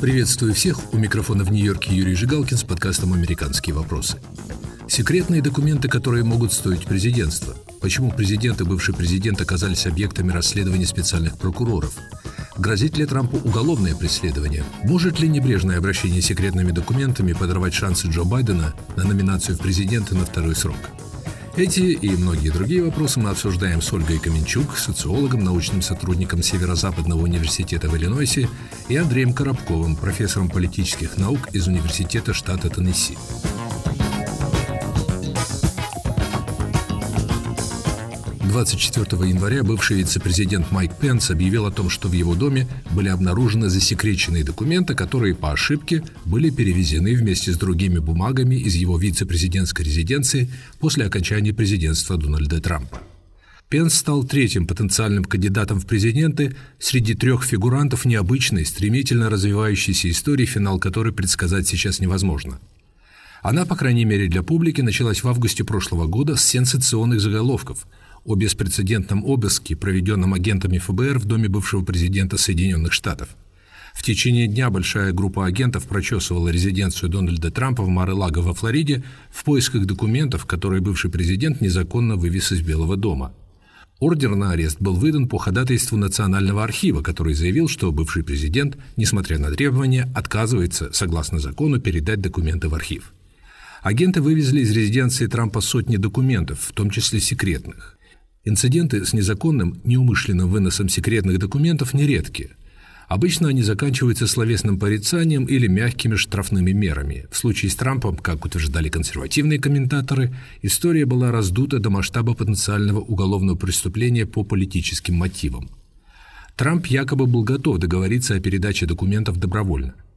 Приветствую всех. У микрофона в Нью-Йорке Юрий Жигалкин с подкастом «Американские вопросы». Секретные документы, которые могут стоить президентства. Почему президент и бывший президент оказались объектами расследования специальных прокуроров? Грозит ли Трампу уголовное преследование? Может ли небрежное обращение секретными документами подорвать шансы Джо Байдена на номинацию в президенты на второй срок? Эти и многие другие вопросы мы обсуждаем с Ольгой Каменчук, социологом, научным сотрудником Северо-Западного университета в Иллинойсе, и Андреем Коробковым, профессором политических наук из Университета штата Теннесси. 24 января бывший вице-президент Майк Пенс объявил о том, что в его доме были обнаружены засекреченные документы, которые по ошибке были перевезены вместе с другими бумагами из его вице-президентской резиденции после окончания президентства Дональда Трампа. Пенс стал третьим потенциальным кандидатом в президенты среди трех фигурантов необычной, стремительно развивающейся истории, финал которой предсказать сейчас невозможно. Она, по крайней мере для публики, началась в августе прошлого года с сенсационных заголовков – о беспрецедентном обыске, проведенном агентами ФБР в доме бывшего президента Соединенных Штатов. В течение дня большая группа агентов прочесывала резиденцию Дональда Трампа в Мар-Лаго во Флориде в поисках документов, которые бывший президент незаконно вывез из Белого дома. Ордер на арест был выдан по ходатайству Национального архива, который заявил, что бывший президент, несмотря на требования, отказывается, согласно закону, передать документы в архив. Агенты вывезли из резиденции Трампа сотни документов, в том числе секретных. Инциденты с незаконным, неумышленным выносом секретных документов нередки. Обычно они заканчиваются словесным порицанием или мягкими штрафными мерами. В случае с Трампом, как утверждали консервативные комментаторы, история была раздута до масштаба потенциального уголовного преступления по политическим мотивам. Трамп якобы был готов договориться о передаче документов добровольно –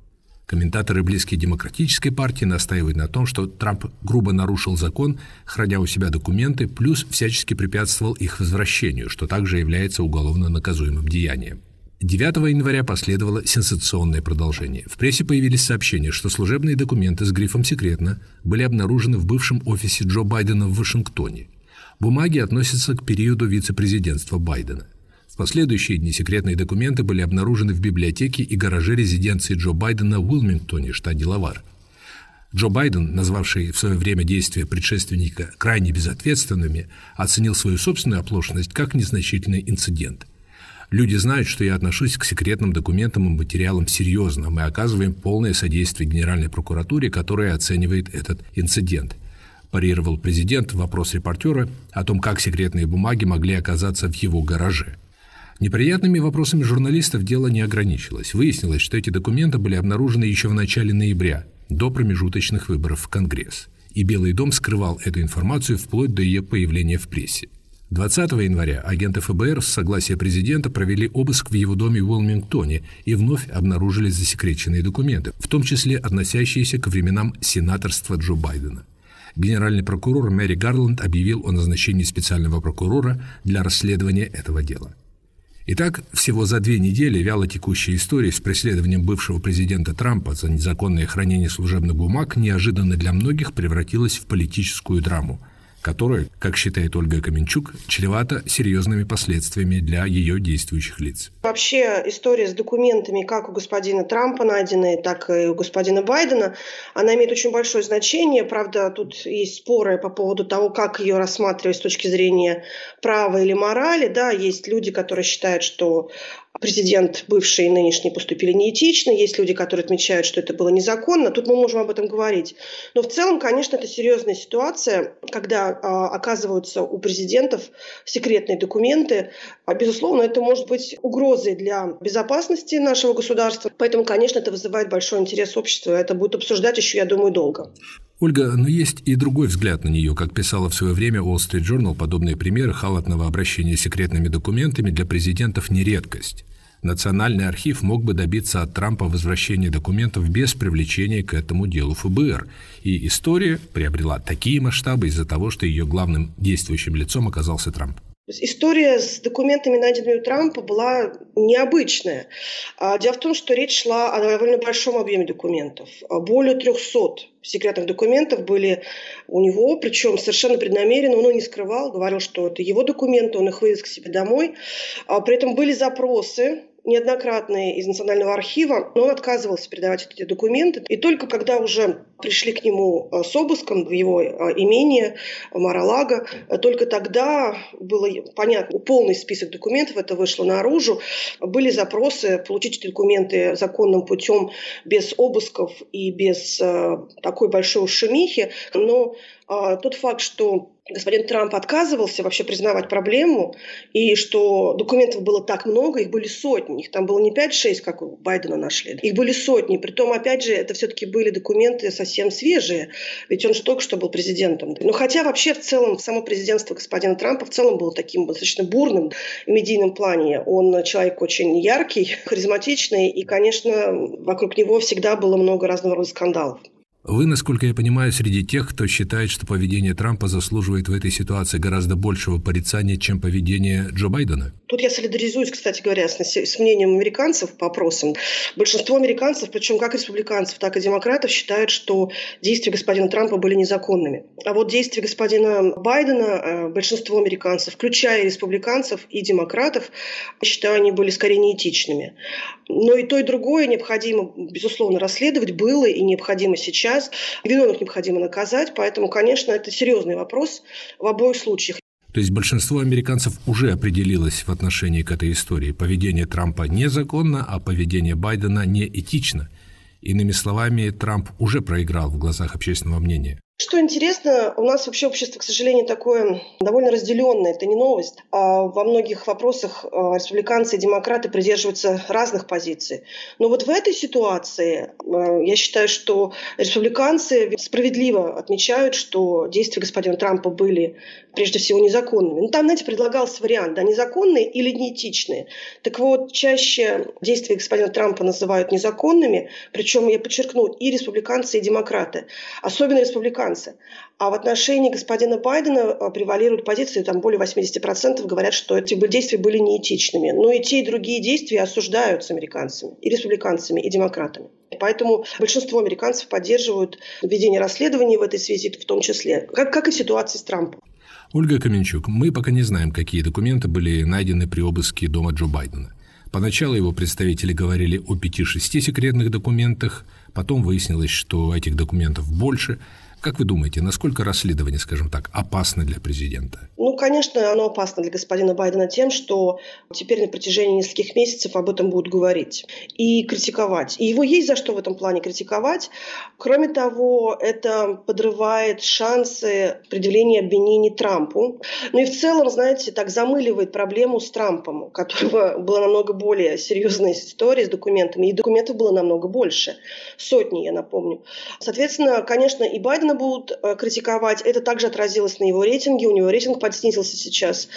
Комментаторы, близкие демократической партии, настаивают на том, что Трамп грубо нарушил закон, храня у себя документы, плюс всячески препятствовал их возвращению, что также является уголовно наказуемым деянием. 9 января последовало сенсационное продолжение. В прессе появились сообщения, что служебные документы с грифом «секретно» были обнаружены в бывшем офисе Джо Байдена в Вашингтоне. Бумаги относятся к периоду вице-президентства Байдена – в последующие дни секретные документы были обнаружены в библиотеке и гараже резиденции Джо Байдена в Уилмингтоне, штат Делавар. Джо Байден, назвавший в свое время действия предшественника крайне безответственными, оценил свою собственную оплошность как незначительный инцидент. Люди знают, что я отношусь к секретным документам и материалам серьезно. Мы оказываем полное содействие Генеральной прокуратуре, которая оценивает этот инцидент. Парировал президент вопрос репортера о том, как секретные бумаги могли оказаться в его гараже. Неприятными вопросами журналистов дело не ограничилось. Выяснилось, что эти документы были обнаружены еще в начале ноября, до промежуточных выборов в Конгресс. И Белый дом скрывал эту информацию вплоть до ее появления в прессе. 20 января агенты ФБР с согласия президента провели обыск в его доме в Уилмингтоне и вновь обнаружили засекреченные документы, в том числе относящиеся к временам сенаторства Джо Байдена. Генеральный прокурор Мэри Гарланд объявил о назначении специального прокурора для расследования этого дела. Итак, всего за две недели вяло текущая история с преследованием бывшего президента Трампа за незаконное хранение служебных бумаг неожиданно для многих превратилась в политическую драму – которое, как считает Ольга Каменчук, чревато серьезными последствиями для ее действующих лиц. Вообще история с документами как у господина Трампа найденные, так и у господина Байдена, она имеет очень большое значение. Правда, тут есть споры по поводу того, как ее рассматривать с точки зрения права или морали. Да, есть люди, которые считают, что президент бывший и нынешний поступили неэтично, есть люди, которые отмечают, что это было незаконно, тут мы можем об этом говорить. Но в целом, конечно, это серьезная ситуация, когда а, оказываются у президентов секретные документы. А, безусловно, это может быть угрозой для безопасности нашего государства, поэтому, конечно, это вызывает большой интерес общества, это будет обсуждать еще, я думаю, долго. Ольга, но есть и другой взгляд на нее. Как писала в свое время Wall Street Journal, подобные примеры халатного обращения с секретными документами для президентов не редкость. Национальный архив мог бы добиться от Трампа возвращения документов без привлечения к этому делу ФБР. И история приобрела такие масштабы из-за того, что ее главным действующим лицом оказался Трамп. История с документами, найденными у Трампа, была необычная. А, дело в том, что речь шла о довольно большом объеме документов. Более 300 секретных документов были у него, причем совершенно преднамеренно, он не скрывал, говорил, что это его документы, он их вывез к себе домой. А, при этом были запросы неоднократные из Национального архива, но он отказывался передавать эти документы. И только когда уже пришли к нему э, с обыском в его э, имение Маралага, э, только тогда было понятно, полный список документов, это вышло наружу. Были запросы получить эти документы законным путем без обысков и без такой большой шумихи. Но тот факт, что господин Трамп отказывался вообще признавать проблему, и что документов было так много, их были сотни, их там было не 5-6, как у Байдена нашли, их были сотни, притом, опять же, это все-таки были документы совсем свежие, ведь он же только что был президентом. Но хотя вообще в целом само президентство господина Трампа в целом было таким достаточно бурным в медийном плане, он человек очень яркий, харизматичный, и, конечно, вокруг него всегда было много разного рода скандалов. Вы, насколько я понимаю, среди тех, кто считает, что поведение Трампа заслуживает в этой ситуации гораздо большего порицания, чем поведение Джо Байдена? Тут я солидаризуюсь, кстати говоря, с, с мнением американцев по опросам. Большинство американцев, причем как республиканцев, так и демократов, считают, что действия господина Трампа были незаконными. А вот действия господина Байдена э, большинство американцев, включая республиканцев и демократов, считаю, они были скорее неэтичными. Но и то, и другое необходимо, безусловно, расследовать было и необходимо сейчас. Виновных необходимо наказать, поэтому, конечно, это серьезный вопрос в обоих случаях. То есть большинство американцев уже определилось в отношении к этой истории. Поведение Трампа незаконно, а поведение Байдена неэтично. Иными словами, Трамп уже проиграл в глазах общественного мнения. Что интересно, у нас вообще общество, к сожалению, такое довольно разделенное. Это не новость. А во многих вопросах а, республиканцы и демократы придерживаются разных позиций. Но вот в этой ситуации а, я считаю, что республиканцы справедливо отмечают, что действия господина Трампа были прежде всего незаконными. Ну, там, знаете, предлагался вариант, да, незаконные или неэтичные. Так вот, чаще действия господина Трампа называют незаконными, причем, я подчеркну, и республиканцы, и демократы. Особенно республиканцы американцы. А в отношении господина Байдена э, превалируют позиции, там более 80% говорят, что эти действия были неэтичными. Но и те, и другие действия осуждаются американцами, и республиканцами, и демократами. Поэтому большинство американцев поддерживают введение расследований в этой связи, в том числе, как, как и в ситуации с Трампом. Ольга Каменчук, мы пока не знаем, какие документы были найдены при обыске дома Джо Байдена. Поначалу его представители говорили о 5-6 секретных документах, потом выяснилось, что этих документов больше – как вы думаете, насколько расследование, скажем так, опасно для президента? Ну, конечно, оно опасно для господина Байдена тем, что теперь на протяжении нескольких месяцев об этом будут говорить и критиковать. И его есть за что в этом плане критиковать. Кроме того, это подрывает шансы предъявления обвинений Трампу. Ну и в целом, знаете, так замыливает проблему с Трампом, у которого была намного более серьезная история с документами, и документов было намного больше. Сотни, я напомню. Соответственно, конечно, и Байден Байдена будут э, критиковать. Это также отразилось на его рейтинге. У него рейтинг подснизился сейчас.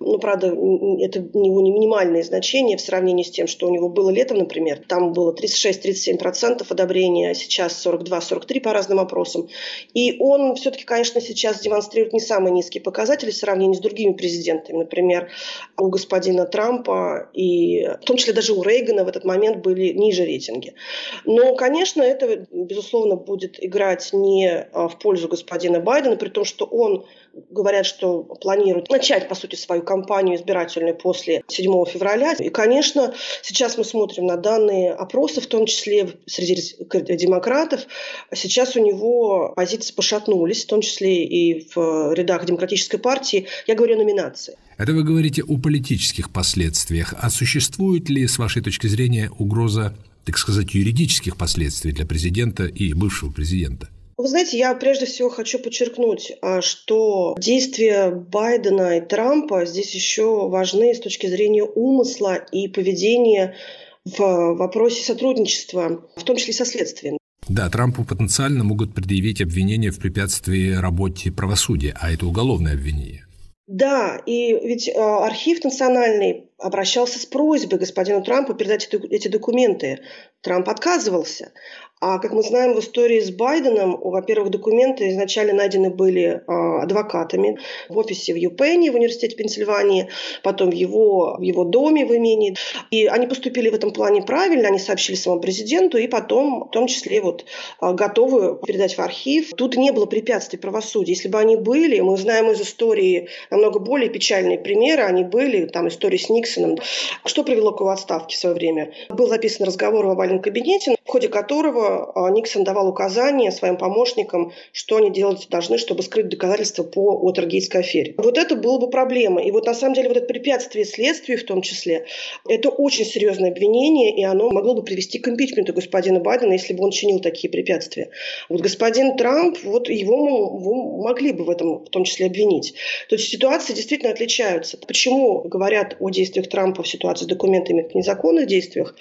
Ну, правда, это у него не минимальные значения в сравнении с тем, что у него было летом, например. Там было 36-37% одобрения, а сейчас 42-43% по разным опросам. И он все-таки, конечно, сейчас демонстрирует не самые низкие показатели в сравнении с другими президентами. Например, у господина Трампа и в том числе даже у Рейгана в этот момент были ниже рейтинги. Но, конечно, это, безусловно, будет играть не а, в пользу господина Байдена, при том, что он говорят, что планирует начать, по сути, свою кампанию избирательную после 7 февраля. И, конечно, сейчас мы смотрим на данные опроса, в том числе среди демократов. Сейчас у него позиции пошатнулись, в том числе и в рядах демократической партии. Я говорю о номинации. Это вы говорите о политических последствиях. А существует ли, с вашей точки зрения, угроза, так сказать, юридических последствий для президента и бывшего президента? Вы знаете, я прежде всего хочу подчеркнуть, а, что действия Байдена и Трампа здесь еще важны с точки зрения умысла и поведения в вопросе сотрудничества, в том числе со следствием. Да, Трампу потенциально могут предъявить обвинения в препятствии работе правосудия, а это уголовное обвинение. Да, и ведь э, архив национальный обращался с просьбой господину Трампу передать эти документы. Трамп отказывался. А как мы знаем, в истории с Байденом, во-первых, документы изначально найдены были а, адвокатами в офисе в Юпенни в университете Пенсильвании, потом в его, в его доме в имении. И они поступили в этом плане правильно, они сообщили своему президенту, и потом, в том числе, вот, а, готовы передать в архив. Тут не было препятствий правосудия. Если бы они были, мы знаем из истории намного более печальные примеры, они были, там, история с Никсоном. Что привело к его отставке в свое время? Был записан разговор в овальном кабинете, в ходе которого Никсон давал указания своим помощникам, что они делать должны, чтобы скрыть доказательства по Уотергейтской афере. Вот это было бы проблема. И вот на самом деле вот это препятствие следствию в том числе, это очень серьезное обвинение, и оно могло бы привести к импичменту господина Байдена, если бы он чинил такие препятствия. Вот господин Трамп, вот его, его могли бы в этом в том числе обвинить. То есть ситуации действительно отличаются. Почему говорят о действиях Трампа в ситуации с документами как незаконных действиях,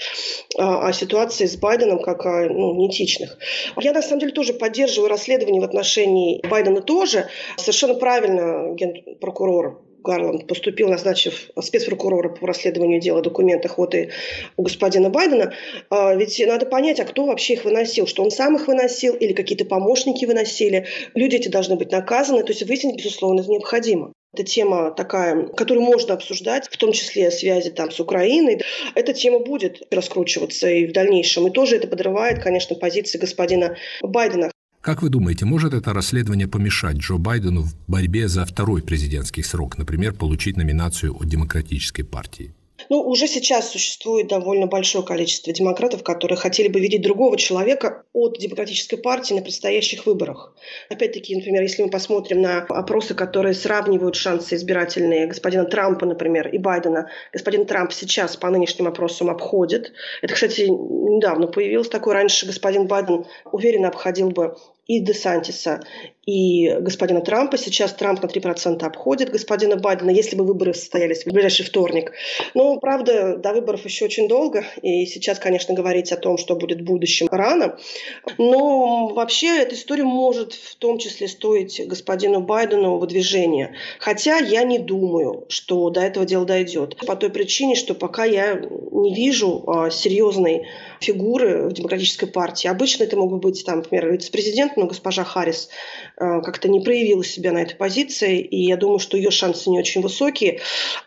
а, а ситуации с Байденом как о ну, неэтичных? Я на самом деле тоже поддерживаю расследование в отношении Байдена тоже. Совершенно правильно генпрокурор Гарланд поступил, назначив спецпрокурора по расследованию дела о документах вот и у господина Байдена. А, ведь надо понять, а кто вообще их выносил, что он сам их выносил или какие-то помощники выносили. Люди эти должны быть наказаны, то есть выяснить, безусловно, это необходимо. Это тема такая, которую можно обсуждать, в том числе связи там с Украиной. Эта тема будет раскручиваться и в дальнейшем. И тоже это подрывает, конечно, позиции господина Байдена. Как вы думаете, может это расследование помешать Джо Байдену в борьбе за второй президентский срок, например, получить номинацию от Демократической партии? Ну, уже сейчас существует довольно большое количество демократов, которые хотели бы видеть другого человека от демократической партии на предстоящих выборах. Опять-таки, например, если мы посмотрим на опросы, которые сравнивают шансы избирательные господина Трампа, например, и Байдена, господин Трамп сейчас по нынешним опросам обходит. Это, кстати, недавно появилось такое. Раньше господин Байден уверенно обходил бы и Десантиса, и господина Трампа. Сейчас Трамп на 3% обходит господина Байдена, если бы выборы состоялись в ближайший вторник. Но, правда, до выборов еще очень долго, и сейчас, конечно, говорить о том, что будет в будущем, рано. Но вообще эта история может в том числе стоить господину Байдену выдвижения. Хотя я не думаю, что до этого дело дойдет. По той причине, что пока я не вижу а, серьезной фигуры в демократической партии. Обычно это могут быть, там, например, вице-президент, но госпожа Харрис как-то не проявила себя на этой позиции, и я думаю, что ее шансы не очень высокие.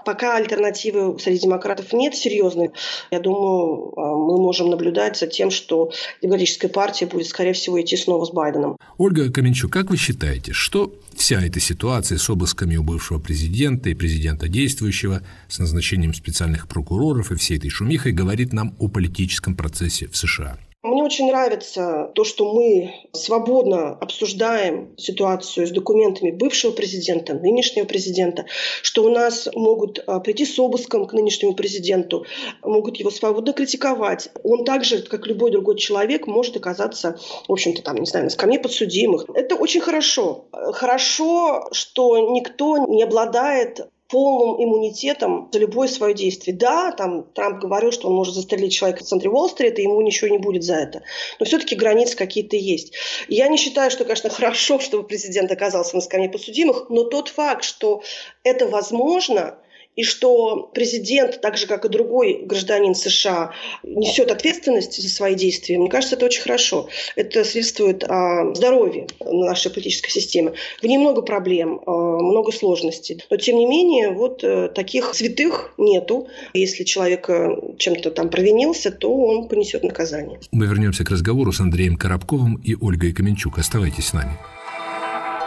Пока альтернативы среди демократов нет серьезной, я думаю, э, мы можем наблюдать за тем, что демократическая партия будет, скорее всего, идти снова с Байденом. Ольга Каменчук, как вы считаете, что вся эта ситуация с обысками у бывшего президента и президента действующего, с назначением специальных прокуроров и всей этой шумихой говорит нам о политическом процессе в США? Мне очень нравится то, что мы свободно обсуждаем ситуацию с документами бывшего президента, нынешнего президента, что у нас могут а, прийти с обыском к нынешнему президенту, могут его свободно критиковать. Он также, как любой другой человек, может оказаться, в общем-то, там, не знаю, на скамье подсудимых. Это очень хорошо. Хорошо, что никто не обладает полным иммунитетом за любое свое действие. Да, там Трамп говорил, что он может застрелить человека в центре Уолл-стрита, и ему ничего не будет за это. Но все-таки границы какие-то есть. Я не считаю, что, конечно, хорошо, чтобы президент оказался на скамье подсудимых, но тот факт, что это возможно, и что президент, так же как и другой гражданин США, несет ответственность за свои действия, мне кажется, это очень хорошо. Это свидетельствует о здоровье нашей политической системы. В ней много проблем, э, много сложностей. Но, тем не менее, вот э, таких святых нету. Если человек э, чем-то там провинился, то он понесет наказание. Мы вернемся к разговору с Андреем Коробковым и Ольгой Каменчук. Оставайтесь с нами.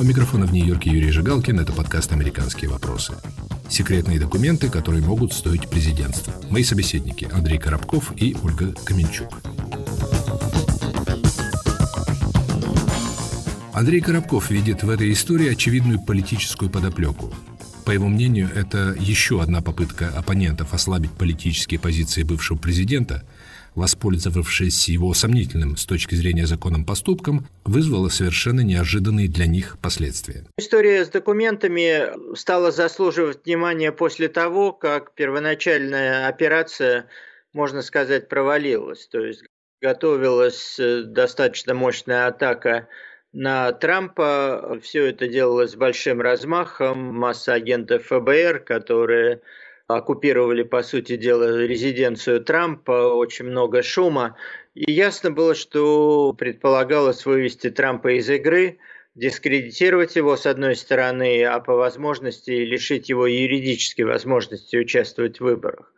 У микрофона в Нью-Йорке Юрий Жигалкин. Это подкаст «Американские вопросы». Секретные документы, которые могут стоить президентства. Мои собеседники Андрей Коробков и Ольга Каменчук. Андрей Коробков видит в этой истории очевидную политическую подоплеку. По его мнению, это еще одна попытка оппонентов ослабить политические позиции бывшего президента, воспользовавшись его сомнительным с точки зрения законом поступком, вызвало совершенно неожиданные для них последствия. История с документами стала заслуживать внимания после того, как первоначальная операция, можно сказать, провалилась. То есть готовилась э, достаточно мощная атака на Трампа. Все это делалось с большим размахом. Масса агентов ФБР, которые оккупировали, по сути дела, резиденцию Трампа, очень много шума. И ясно было, что предполагалось вывести Трампа из игры, дискредитировать его с одной стороны, а по возможности лишить его юридической возможности участвовать в выборах.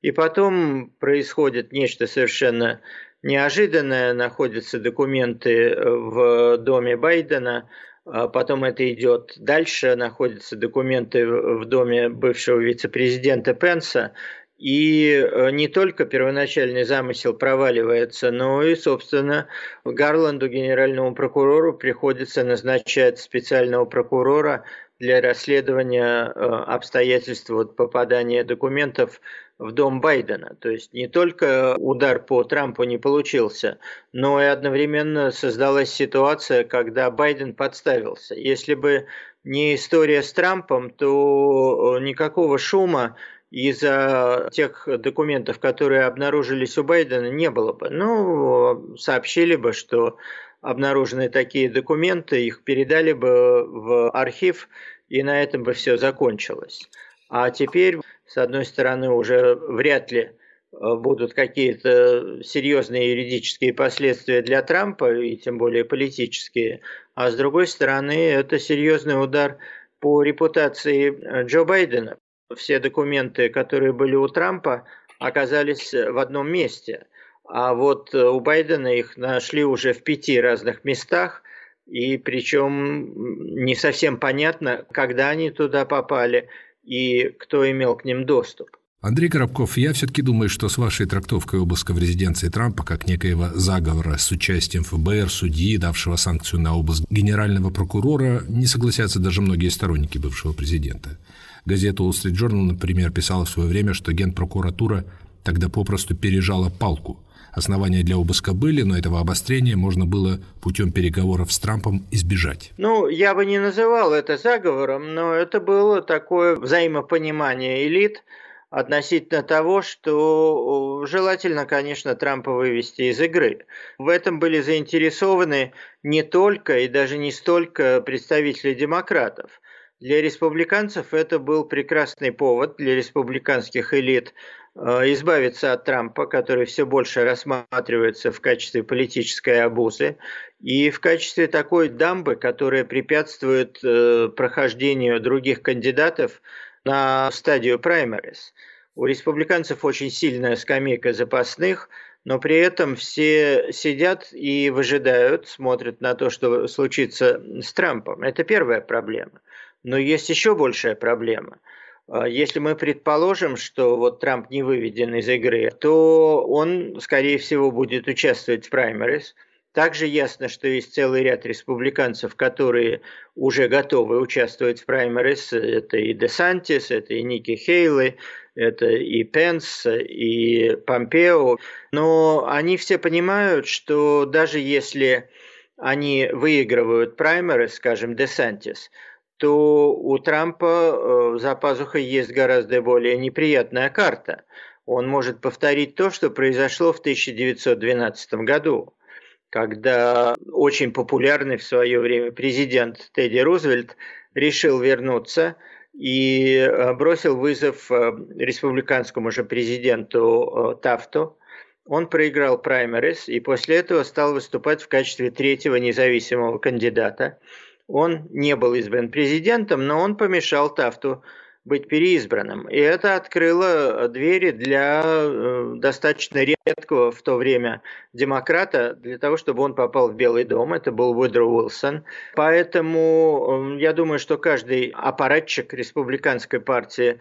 И потом происходит нечто совершенно неожиданное. Находятся документы в доме Байдена – потом это идет дальше, находятся документы в доме бывшего вице-президента Пенса, и э, не только первоначальный замысел проваливается, но и, собственно, Гарланду, генеральному прокурору, приходится назначать специального прокурора для расследования э, обстоятельств вот, попадания документов в дом Байдена. То есть не только удар по Трампу не получился, но и одновременно создалась ситуация, когда Байден подставился. Если бы не история с Трампом, то э, никакого шума из-за тех документов, которые обнаружились у Байдена, не было бы. Ну, сообщили бы, что обнаружены такие документы, их передали бы в архив, и на этом бы все закончилось. А теперь, с одной стороны, уже вряд ли э, будут какие-то серьезные юридические последствия для Трампа, и тем более политические, а с другой стороны, это серьезный удар по репутации э, Джо Байдена. Все документы, которые были у Трампа, оказались в одном месте. А вот э, у Байдена их нашли уже в пяти разных местах, и причем не совсем понятно, когда они туда попали и кто имел к ним доступ. Андрей Коробков, я все-таки думаю, что с вашей трактовкой обыска в резиденции Трампа как некоего заговора с участием ФБР, судьи, давшего санкцию на обыск генерального прокурора, не согласятся даже многие сторонники бывшего президента. Газета Wall Street Journal, например, писала в свое время, что генпрокуратура тогда попросту пережала палку – Основания для обыска были, но этого обострения можно было путем переговоров с Трампом избежать. Ну, я бы не называл это заговором, но это было такое взаимопонимание элит относительно того, что желательно, конечно, Трампа вывести из игры. В этом были заинтересованы не только и даже не столько представители демократов. Для республиканцев это был прекрасный повод для республиканских элит Э, избавиться от Трампа, который все больше рассматривается в качестве политической обузы, и в качестве такой дамбы, которая препятствует э, прохождению других кандидатов на стадию праймерис. У республиканцев очень сильная скамейка запасных, но при этом все сидят и выжидают, смотрят на то, что случится с Трампом. Это первая проблема. Но есть еще большая проблема – а, если мы предположим, что вот Трамп не выведен из игры, то он, скорее всего, будет участвовать в праймерис. Также ясно, что есть целый ряд республиканцев, которые уже готовы участвовать в праймерис. Это и Десантис, это и Ники Хейли, это и Пенс, и Помпео. Но они все понимают, что даже если они выигрывают праймерис, скажем, Десантис, то у Трампа э, за пазухой есть гораздо более неприятная карта. Он может повторить то, что произошло в 1912 году, когда очень популярный в свое время президент Тедди Рузвельт решил вернуться и э, бросил вызов э, республиканскому же президенту Тафту. Он проиграл праймерис и после этого стал выступать в качестве третьего независимого кандидата – он не был избран президентом, но он помешал Тафту быть переизбранным. И это открыло двери для э, достаточно редкого в то время демократа, для того, чтобы он попал в Белый дом. Это был Вудро Уилсон. Поэтому э, я думаю, что каждый аппаратчик республиканской партии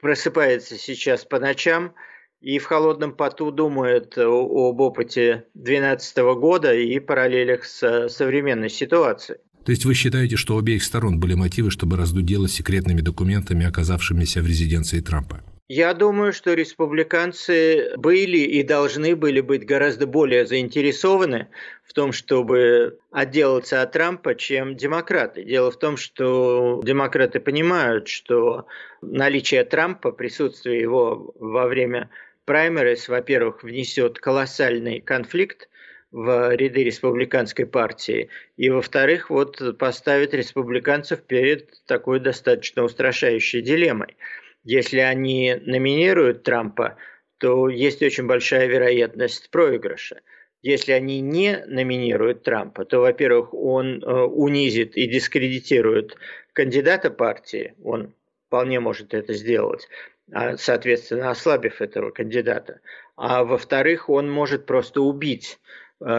просыпается сейчас по ночам и в холодном поту думает об опыте 2012 года и параллелях с современной ситуацией. То есть вы считаете, что у обеих сторон были мотивы, чтобы раздуть дело секретными документами, оказавшимися в резиденции Трампа? Я думаю, что республиканцы были и должны были быть гораздо более заинтересованы в том, чтобы отделаться от Трампа, чем демократы. Дело в том, что демократы понимают, что наличие Трампа, присутствие его во время праймерис, во-первых, внесет колоссальный конфликт в ряды республиканской партии, и, во-вторых, вот поставит республиканцев перед такой достаточно устрашающей дилеммой – если они номинируют Трампа, то есть очень большая вероятность проигрыша. Если они не номинируют Трампа, то, во-первых, он э, унизит и дискредитирует кандидата партии, он вполне может это сделать, а, соответственно, ослабив этого кандидата. А во-вторых, он может просто убить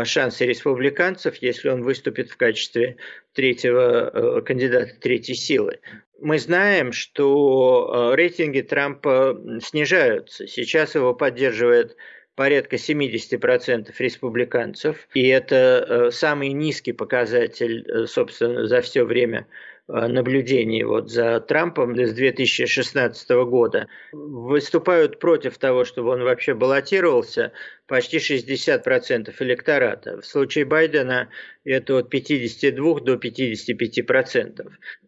шансы республиканцев, если он выступит в качестве третьего э, кандидата третьей силы. Мы знаем, что э, рейтинги Трампа снижаются. Сейчас его поддерживает порядка 70% республиканцев, и это э, самый низкий показатель, э, собственно, за все время Э, наблюдений вот за Трампом с 2016 года выступают против того, чтобы он вообще баллотировался почти 60% электората. В случае Байдена это от 52 до 55%.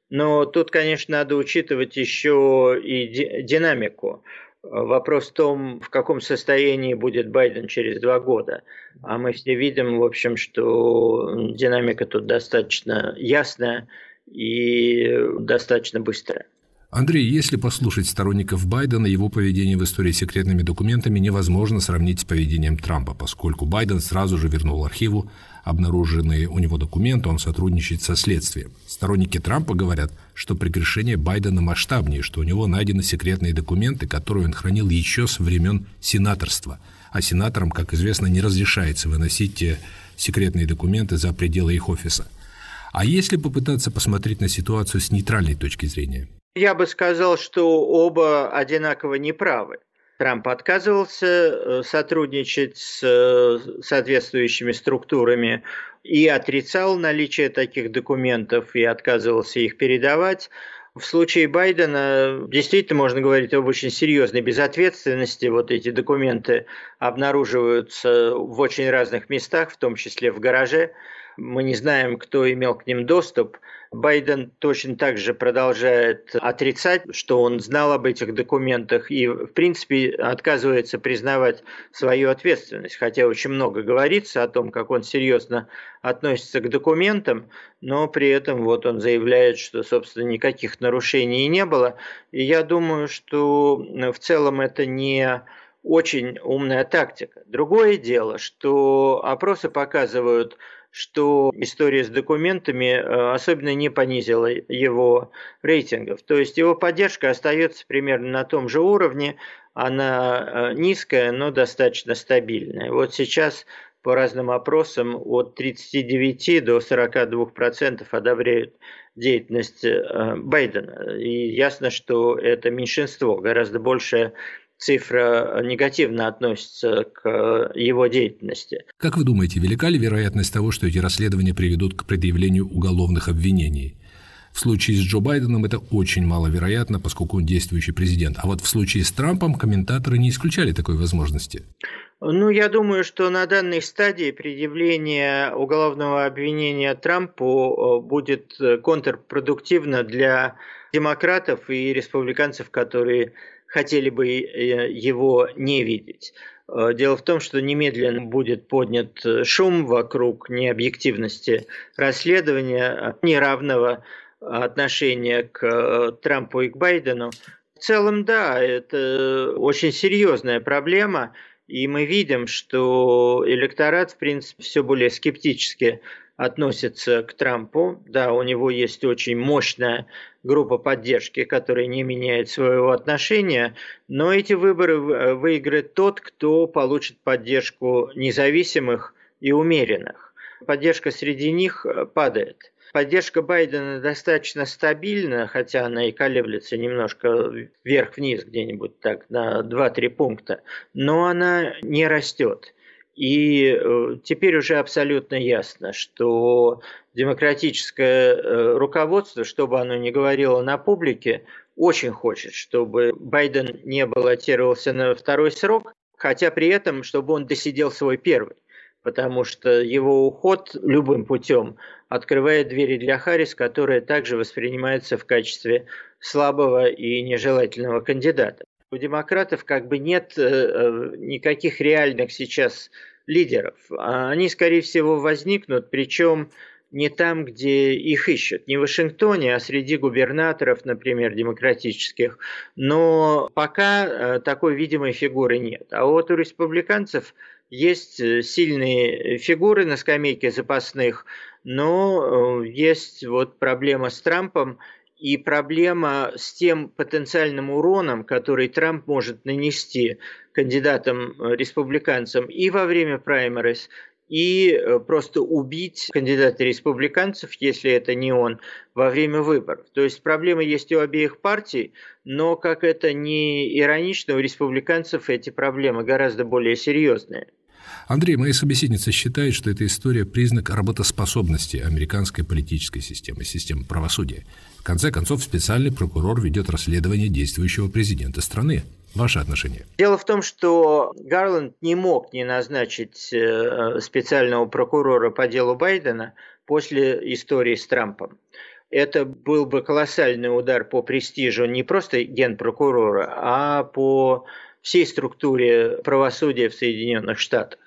Но тут, конечно, надо учитывать еще и динамику. Вопрос в том, в каком состоянии будет Байден через два года. А мы все видим, в общем, что динамика тут достаточно ясная и достаточно быстро. Андрей, если послушать сторонников Байдена, его поведение в истории с секретными документами невозможно сравнить с поведением Трампа, поскольку Байден сразу же вернул архиву обнаруженные у него документы, он сотрудничает со следствием. Сторонники Трампа говорят, что прегрешение Байдена масштабнее, что у него найдены секретные документы, которые он хранил еще со времен сенаторства. А сенаторам, как известно, не разрешается выносить те секретные документы за пределы их офиса. А если попытаться посмотреть на ситуацию с нейтральной точки зрения? Я бы сказал, что оба одинаково неправы. Трамп отказывался э, сотрудничать с э, соответствующими структурами и отрицал наличие таких документов и отказывался их передавать. В случае Байдена действительно можно говорить об очень серьезной безответственности. Вот эти документы обнаруживаются в очень разных местах, в том числе в гараже. Мы не знаем, кто имел к ним доступ. Байден точно так же продолжает отрицать, что он знал об этих документах и, в принципе, отказывается признавать свою ответственность. Хотя очень много говорится о том, как он серьезно относится к документам, но при этом вот он заявляет, что, собственно, никаких нарушений не было. И я думаю, что в целом это не очень умная тактика. Другое дело, что опросы показывают, что история с документами э, особенно не понизила его рейтингов. То есть его поддержка остается примерно на том же уровне, она э, низкая, но достаточно стабильная. Вот сейчас по разным опросам от 39 до 42 процентов одобряют деятельность э, Байдена. И ясно, что это меньшинство, гораздо большее цифра негативно относится к его деятельности. Как вы думаете, велика ли вероятность того, что эти расследования приведут к предъявлению уголовных обвинений? В случае с Джо Байденом это очень маловероятно, поскольку он действующий президент. А вот в случае с Трампом комментаторы не исключали такой возможности. Ну, я думаю, что на данной стадии предъявление уголовного обвинения Трампу э, будет контрпродуктивно для демократов и республиканцев, которые хотели бы э, его не видеть. Э, дело в том, что немедленно будет поднят э, шум вокруг необъективности расследования, неравного отношения к Трампу и к Байдену. В целом, да, это очень серьезная проблема, и мы видим, что электорат, в принципе, все более скептически относится к Трампу. Да, у него есть очень мощная группа поддержки, которая не меняет своего отношения, но эти выборы выиграет тот, кто получит поддержку независимых и умеренных. Поддержка среди них падает. Поддержка Байдена достаточно стабильна, хотя она и колеблется немножко вверх-вниз где-нибудь так на 2-3 пункта, но она не растет. И э, теперь уже абсолютно ясно, что демократическое э, руководство, что бы оно ни говорило на публике, очень хочет, чтобы Байден не баллотировался на второй срок, хотя при этом, чтобы он досидел свой первый потому что его уход любым путем открывает двери для Харрис, которая также воспринимается в качестве слабого и нежелательного кандидата. У демократов как бы нет э, э, никаких реальных сейчас лидеров. Они, скорее всего, возникнут, причем не там, где их ищут, не в Вашингтоне, а среди губернаторов, например, демократических. Но пока э, такой видимой фигуры нет. А вот у республиканцев есть сильные фигуры на скамейке запасных, но есть вот проблема с Трампом и проблема с тем потенциальным уроном, который Трамп может нанести кандидатам-республиканцам и во время праймерис, и э, просто убить кандидата республиканцев, если это не он, во время выборов. То есть проблема есть у обеих партий, но, как это не иронично, у республиканцев эти проблемы гораздо более серьезные. Андрей, моя собеседница считает, что эта история – признак работоспособности американской политической системы, системы правосудия. В конце концов, специальный прокурор ведет расследование действующего президента страны. Ваше отношение? Дело в том, что Гарланд не мог не назначить э, специального прокурора по делу Байдена после истории с Трампом. Это был бы колоссальный удар по престижу не просто генпрокурора, а по всей структуре правосудия в Соединенных Штатах.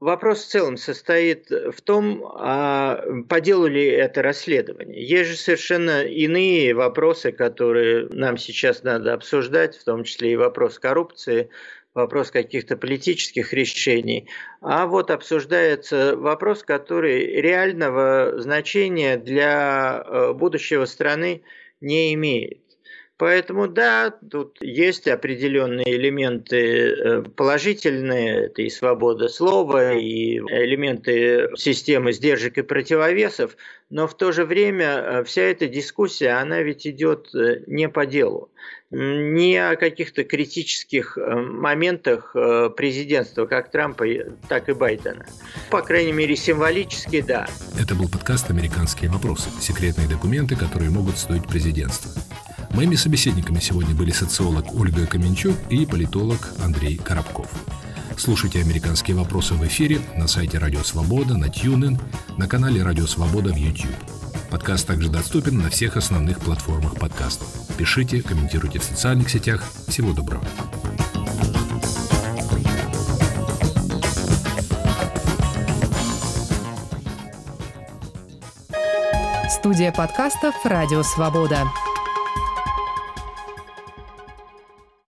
Вопрос в целом состоит в том, а по делу ли это расследование. Есть же совершенно иные вопросы, которые нам сейчас надо обсуждать, в том числе и вопрос коррупции, вопрос каких-то политических решений. А вот обсуждается вопрос, который реального значения для э, будущего страны не имеет. Поэтому да, тут есть определенные элементы э, положительные, это и свобода слова, и элементы системы сдержек и противовесов, но в то же время э, вся эта дискуссия, она ведь идет э, не по делу, не о каких-то критических моментах президентства, как Трампа, так и Байдена. По крайней мере, символически, да. Это был подкаст «Американские вопросы». Секретные документы, которые могут стоить президентства. Моими собеседниками сегодня были социолог Ольга Каменчук и политолог Андрей Коробков. Слушайте «Американские вопросы» в эфире на сайте Радио Свобода, на TuneIn, на канале Радио Свобода в YouTube. Подкаст также доступен на всех основных платформах подкастов. Пишите, комментируйте в социальных сетях. Всего доброго. Студия подкастов «Радио Свобода».